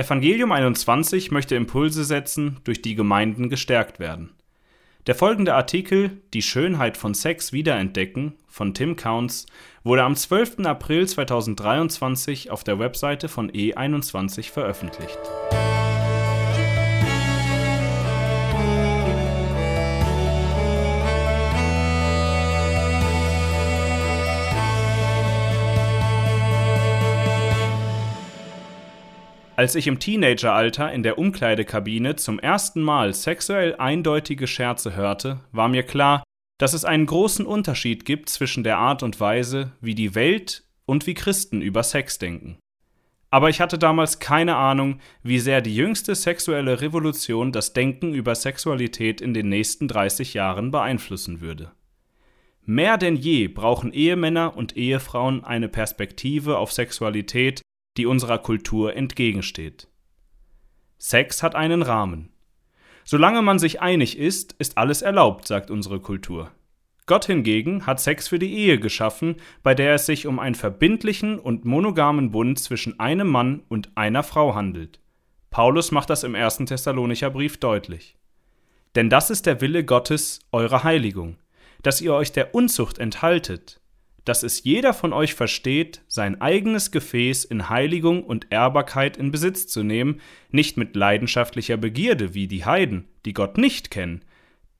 Evangelium 21 möchte Impulse setzen, durch die Gemeinden gestärkt werden. Der folgende Artikel Die Schönheit von Sex wiederentdecken von Tim Counts wurde am 12. April 2023 auf der Webseite von E21 veröffentlicht. Als ich im Teenageralter in der Umkleidekabine zum ersten Mal sexuell eindeutige Scherze hörte, war mir klar, dass es einen großen Unterschied gibt zwischen der Art und Weise, wie die Welt und wie Christen über Sex denken. Aber ich hatte damals keine Ahnung, wie sehr die jüngste sexuelle Revolution das Denken über Sexualität in den nächsten 30 Jahren beeinflussen würde. Mehr denn je brauchen Ehemänner und Ehefrauen eine Perspektive auf Sexualität, die unserer Kultur entgegensteht. Sex hat einen Rahmen. Solange man sich einig ist, ist alles erlaubt, sagt unsere Kultur. Gott hingegen hat Sex für die Ehe geschaffen, bei der es sich um einen verbindlichen und monogamen Bund zwischen einem Mann und einer Frau handelt. Paulus macht das im ersten Thessalonicher Brief deutlich. Denn das ist der Wille Gottes, eure Heiligung, dass ihr euch der Unzucht enthaltet, dass es jeder von euch versteht, sein eigenes Gefäß in Heiligung und Ehrbarkeit in Besitz zu nehmen, nicht mit leidenschaftlicher Begierde wie die Heiden, die Gott nicht kennen,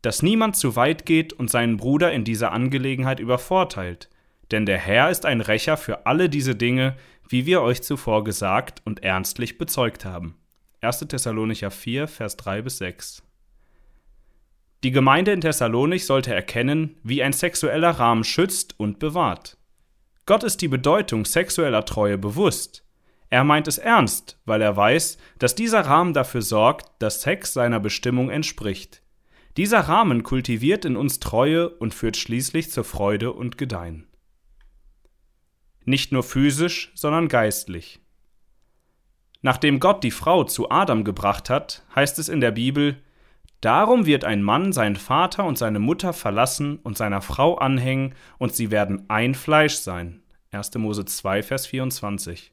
dass niemand zu weit geht und seinen Bruder in dieser Angelegenheit übervorteilt, denn der Herr ist ein Rächer für alle diese Dinge, wie wir euch zuvor gesagt und ernstlich bezeugt haben. 1. Thessalonicher 4, Vers 3 bis 6 die Gemeinde in Thessalonich sollte erkennen, wie ein sexueller Rahmen schützt und bewahrt. Gott ist die Bedeutung sexueller Treue bewusst. Er meint es ernst, weil er weiß, dass dieser Rahmen dafür sorgt, dass Sex seiner Bestimmung entspricht. Dieser Rahmen kultiviert in uns Treue und führt schließlich zur Freude und Gedeihen. Nicht nur physisch, sondern geistlich. Nachdem Gott die Frau zu Adam gebracht hat, heißt es in der Bibel, Darum wird ein Mann seinen Vater und seine Mutter verlassen und seiner Frau anhängen, und sie werden ein Fleisch sein. 1. Mose 2, Vers 24.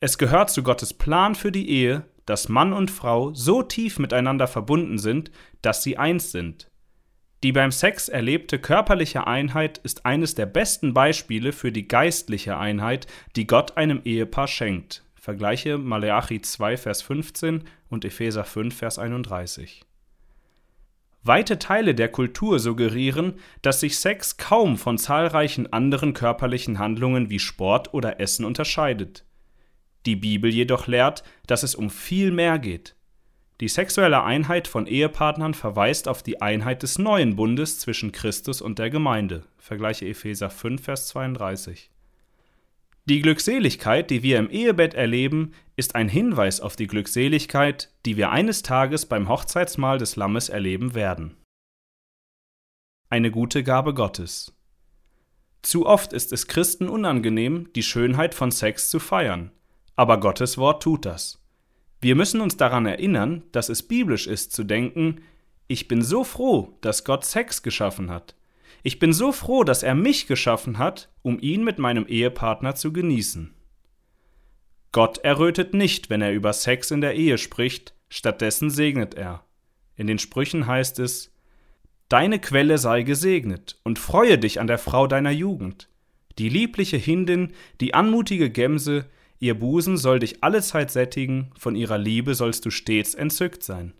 Es gehört zu Gottes Plan für die Ehe, dass Mann und Frau so tief miteinander verbunden sind, dass sie eins sind. Die beim Sex erlebte körperliche Einheit ist eines der besten Beispiele für die geistliche Einheit, die Gott einem Ehepaar schenkt. Vergleiche Maleachi 2, Vers 15 und Epheser 5, Vers 31. Weite Teile der Kultur suggerieren, dass sich Sex kaum von zahlreichen anderen körperlichen Handlungen wie Sport oder Essen unterscheidet. Die Bibel jedoch lehrt, dass es um viel mehr geht. Die sexuelle Einheit von Ehepartnern verweist auf die Einheit des neuen Bundes zwischen Christus und der Gemeinde. Vergleiche Epheser 5, Vers 32. Die Glückseligkeit, die wir im Ehebett erleben, ist ein Hinweis auf die Glückseligkeit, die wir eines Tages beim Hochzeitsmahl des Lammes erleben werden. Eine gute Gabe Gottes. Zu oft ist es Christen unangenehm, die Schönheit von Sex zu feiern, aber Gottes Wort tut das. Wir müssen uns daran erinnern, dass es biblisch ist zu denken, ich bin so froh, dass Gott Sex geschaffen hat. Ich bin so froh, dass er mich geschaffen hat, um ihn mit meinem Ehepartner zu genießen. Gott errötet nicht, wenn er über Sex in der Ehe spricht, stattdessen segnet er. In den Sprüchen heißt es Deine Quelle sei gesegnet, und freue dich an der Frau deiner Jugend. Die liebliche Hindin, die anmutige Gemse, ihr Busen soll dich allezeit sättigen, von ihrer Liebe sollst du stets entzückt sein.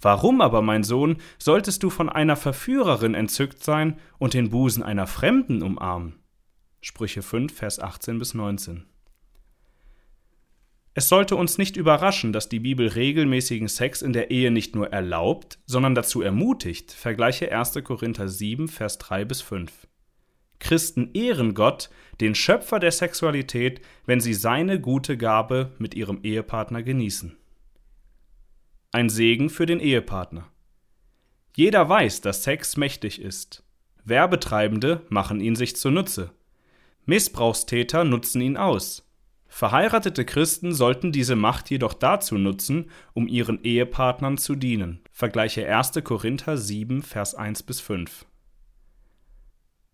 Warum aber, mein Sohn, solltest du von einer Verführerin entzückt sein und den Busen einer Fremden umarmen? Sprüche 5, Vers 18 bis 19. Es sollte uns nicht überraschen, dass die Bibel regelmäßigen Sex in der Ehe nicht nur erlaubt, sondern dazu ermutigt. Vergleiche 1. Korinther 7, Vers 3 bis 5. Christen ehren Gott, den Schöpfer der Sexualität, wenn sie seine gute Gabe mit ihrem Ehepartner genießen. Ein Segen für den Ehepartner. Jeder weiß, dass Sex mächtig ist. Werbetreibende machen ihn sich zunutze. Missbrauchstäter nutzen ihn aus. Verheiratete Christen sollten diese Macht jedoch dazu nutzen, um ihren Ehepartnern zu dienen. Vergleiche 1. Korinther 7, Vers 1 bis 5.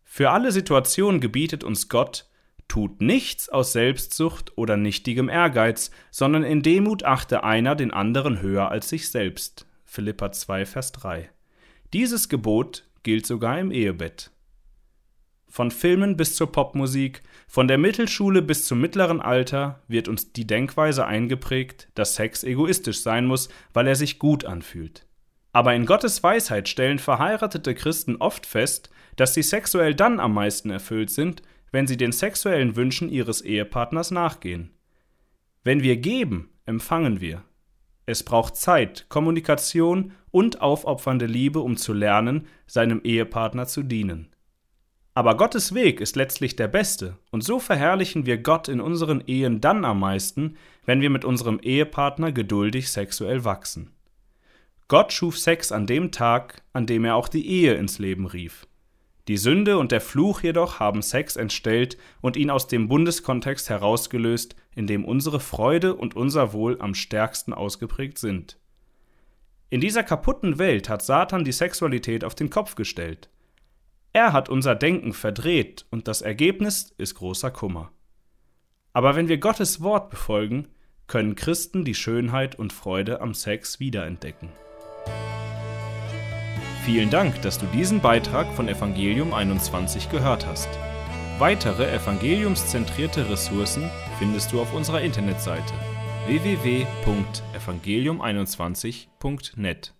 Für alle Situationen gebietet uns Gott, Tut nichts aus Selbstsucht oder nichtigem Ehrgeiz, sondern in Demut achte einer den anderen höher als sich selbst. Philippa 2, Vers 3. Dieses Gebot gilt sogar im Ehebett. Von Filmen bis zur Popmusik, von der Mittelschule bis zum mittleren Alter wird uns die Denkweise eingeprägt, dass Sex egoistisch sein muss, weil er sich gut anfühlt. Aber in Gottes Weisheit stellen verheiratete Christen oft fest, dass sie sexuell dann am meisten erfüllt sind, wenn sie den sexuellen Wünschen ihres Ehepartners nachgehen. Wenn wir geben, empfangen wir. Es braucht Zeit, Kommunikation und aufopfernde Liebe, um zu lernen, seinem Ehepartner zu dienen. Aber Gottes Weg ist letztlich der beste, und so verherrlichen wir Gott in unseren Ehen dann am meisten, wenn wir mit unserem Ehepartner geduldig sexuell wachsen. Gott schuf Sex an dem Tag, an dem er auch die Ehe ins Leben rief. Die Sünde und der Fluch jedoch haben Sex entstellt und ihn aus dem Bundeskontext herausgelöst, in dem unsere Freude und unser Wohl am stärksten ausgeprägt sind. In dieser kaputten Welt hat Satan die Sexualität auf den Kopf gestellt. Er hat unser Denken verdreht und das Ergebnis ist großer Kummer. Aber wenn wir Gottes Wort befolgen, können Christen die Schönheit und Freude am Sex wiederentdecken. Vielen Dank, dass du diesen Beitrag von Evangelium 21 gehört hast. Weitere evangeliumszentrierte Ressourcen findest du auf unserer Internetseite www.evangelium21.net.